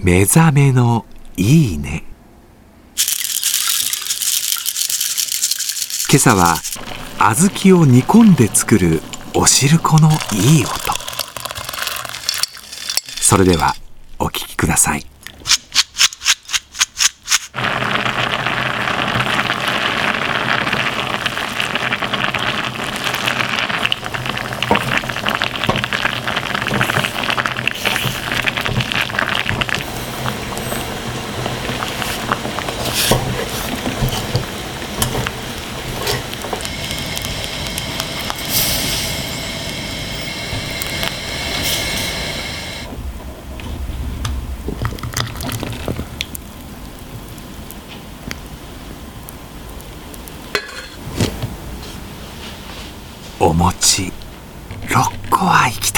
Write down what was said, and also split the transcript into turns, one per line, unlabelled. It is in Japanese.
目覚めのいいね。今朝は小豆を煮込んで作るお汁粉のいい音。それではお聞きください。お餅6個は行きたい。